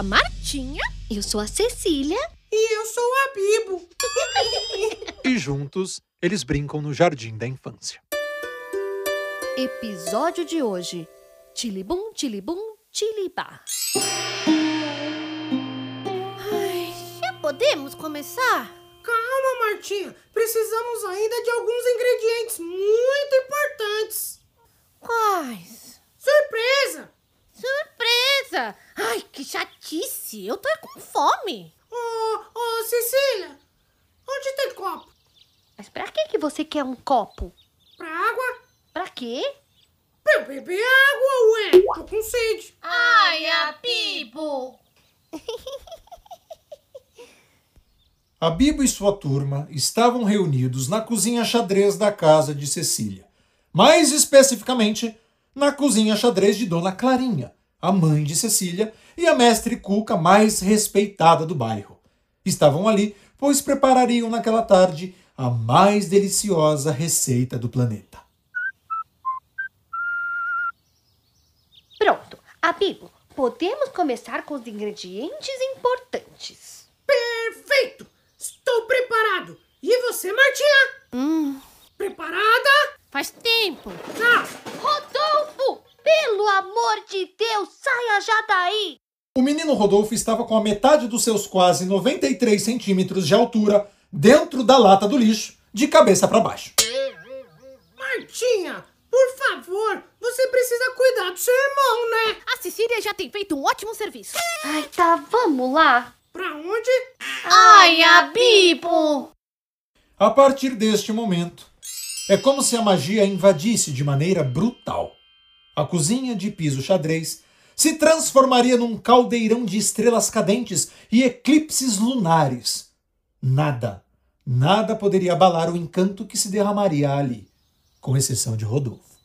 a Martinha. Eu sou a Cecília. E eu sou a Bibo. E juntos, eles brincam no jardim da infância. Episódio de hoje: Tilibum, Tilibum, Tilibá. Ai, já podemos começar? Calma, Martinha. Precisamos ainda de alguns ingredientes muito importantes. Quais? Surpresa! Surpresa! Ai, que chatice! Eu tô com fome. Ô, ô, Cecília, onde tem copo? Mas pra que, que você quer um copo? Pra água? Pra quê? Pra eu beber água, ué. Tô com sede. Ai, a Pipo! A Bibo e sua turma estavam reunidos na cozinha xadrez da casa de Cecília. Mais especificamente, na cozinha xadrez de Dona Clarinha, a mãe de Cecília e a mestre Cuca mais respeitada do bairro. Estavam ali, pois preparariam naquela tarde a mais deliciosa receita do planeta. Pronto, Abigo, podemos começar com os ingredientes importantes. Perfeito! Estou preparado. E você, Martinha? Hum, Preparada? faz tempo. Tá. Pelo amor de Deus, saia já daí! O menino Rodolfo estava com a metade dos seus quase 93 centímetros de altura dentro da lata do lixo, de cabeça para baixo. Martinha, por favor, você precisa cuidar do seu irmão, né? A Cecília já tem feito um ótimo serviço. Ai, tá, vamos lá. Pra onde? Ai, a Bibo! A partir deste momento, é como se a magia invadisse de maneira brutal. A cozinha de piso xadrez se transformaria num caldeirão de estrelas cadentes e eclipses lunares. Nada, nada poderia abalar o encanto que se derramaria ali, com exceção de Rodolfo.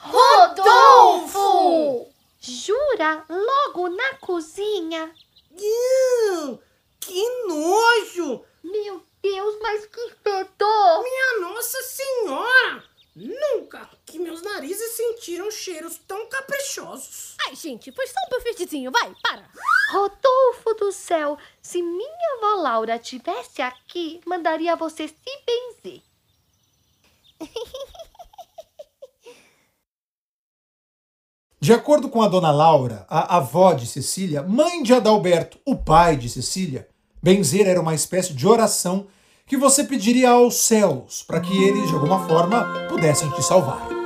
Rodolfo! Jura? Logo na cozinha? Iu, que nojo! Meu Deus, mas que fedor! Minha Nossa Senhora! Nunca que meus narizes sentiram cheiros tão caprichosos. Ai, gente, foi só um buffetzinho, vai, para. Rodolfo do céu, se minha avó Laura tivesse aqui, mandaria você se benzer. De acordo com a dona Laura, a avó de Cecília, mãe de Adalberto, o pai de Cecília, benzer era uma espécie de oração que você pediria aos céus para que eles, de alguma forma, pudessem te salvar.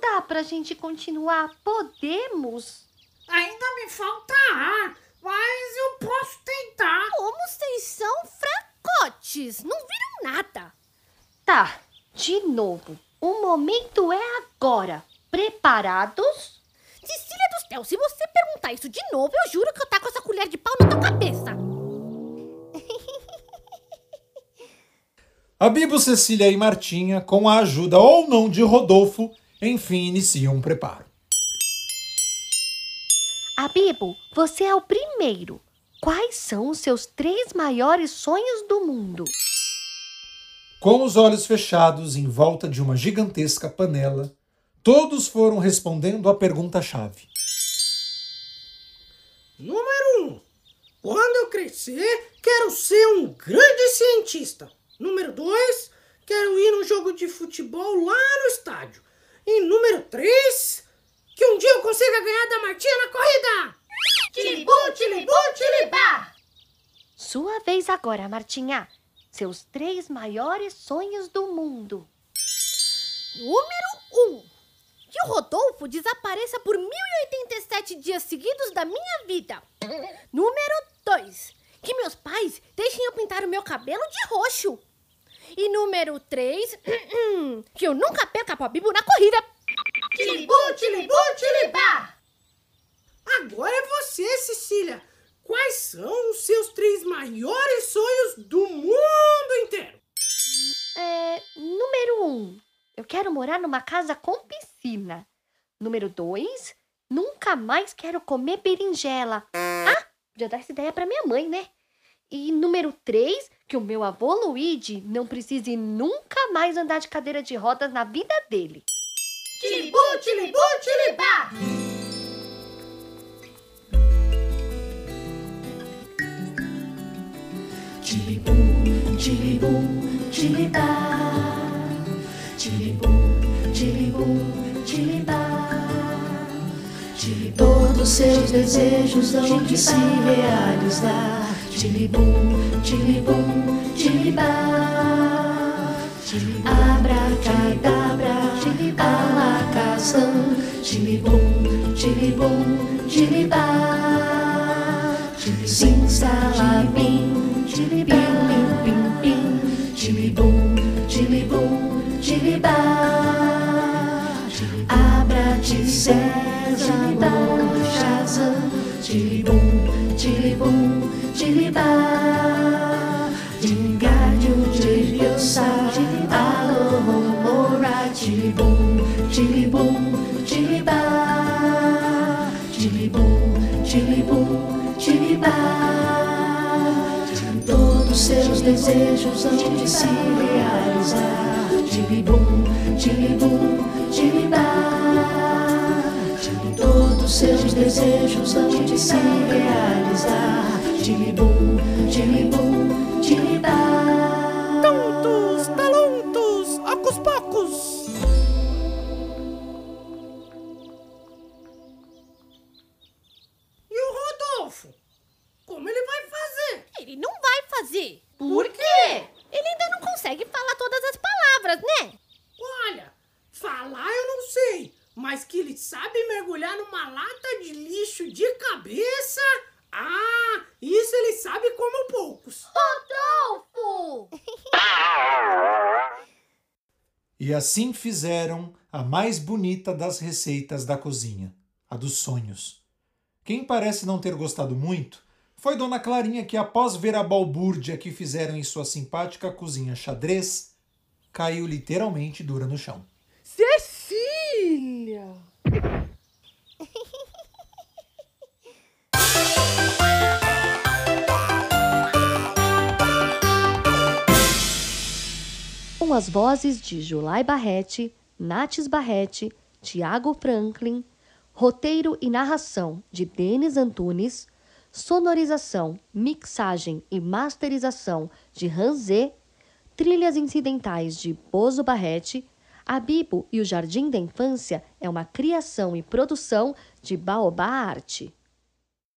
Tá. Dá pra gente continuar? Podemos? Ainda me falta ar, mas eu posso tentar. Como vocês são fracotes, não viram nada. Tá, de novo. O momento é agora. Preparados? Cecília do céu, se você perguntar isso de novo, eu juro que eu taco essa colher de pau na tua cabeça. A Bibo, Cecília e Martinha, com a ajuda ou não de Rodolfo, enfim iniciam um preparo. Abibo, você é o primeiro. Quais são os seus três maiores sonhos do mundo? Com os olhos fechados em volta de uma gigantesca panela, todos foram respondendo a pergunta-chave. Número 1. Um, quando eu crescer, quero ser um grande cientista. Número 2. Quero ir num jogo de futebol lá no estádio. E número 3. Que um dia eu consiga ganhar da Martinha na corrida. Tilibum, tilibum, tilibá. Sua vez agora, Martinha. Seus três maiores sonhos do mundo. Número 1. Um, que o Rodolfo desapareça por 1087 dias seguidos da minha vida. Número 2. Que meus pais deixem eu pintar o meu cabelo de roxo. E número 3. Que eu nunca perca a Bibo na corrida. Tilibum, tilibum, tilibá. Agora é você, Cecília. Quais são os seus três maiores sonhos do mundo inteiro? É, número um, eu quero morar numa casa com piscina. Número dois, nunca mais quero comer berinjela. Ah, podia dar essa ideia pra minha mãe, né? E número três, que o meu avô Luigi não precise nunca mais andar de cadeira de rodas na vida dele. Tilibum, tilibum, tilibá! Tilibum, tilibum, tilibá. Tilibum, tilibum, tilibá. Todos seus desejos hão de se realizar. Tilibum, tilibum, tilibá. Abracadabra, alakazam. Tilibum, tilibum, tilibá. Simsalabim, tilibim, bim, bim, tilibum, tilibum, tilibá. Abra César, Shazam, tilibum, tilibum, tilibá. Dingário de Biosa, Alohomora, tilibum, tilibum, tilibá. Tilibum, tilibum, tilibá. Todos seus desejos hão de se realizar. Tilibum, tilibum, tilibá. Todos seus desejos hão de se realizar. Tilibum, tilibum, tilibá. Tontos, talentos, ocos pocos. E o Rodolfo? Como ele vai fazer? Ele não vai fazer. Por quê? Ele ainda não consegue falar todas as palavras, né? Olha, falar eu não sei, mas que ele sabe mergulhar numa lata de lixo de cabeça. Ah, poucos. Rodolfo! E assim fizeram a mais bonita das receitas da cozinha, a dos sonhos. Quem parece não ter gostado muito foi Dona Clarinha que, após ver a balbúrdia que fizeram em sua simpática cozinha xadrez, caiu literalmente dura no chão. Cecília! As vozes de Julai Barrete, Nates Barrete, Tiago Franklin, roteiro e narração de Denis Antunes, sonorização, mixagem e masterização de Ranzé, trilhas incidentais de Bozo Barrete, a Bibo e o Jardim da Infância é uma criação e produção de Baobá Arte.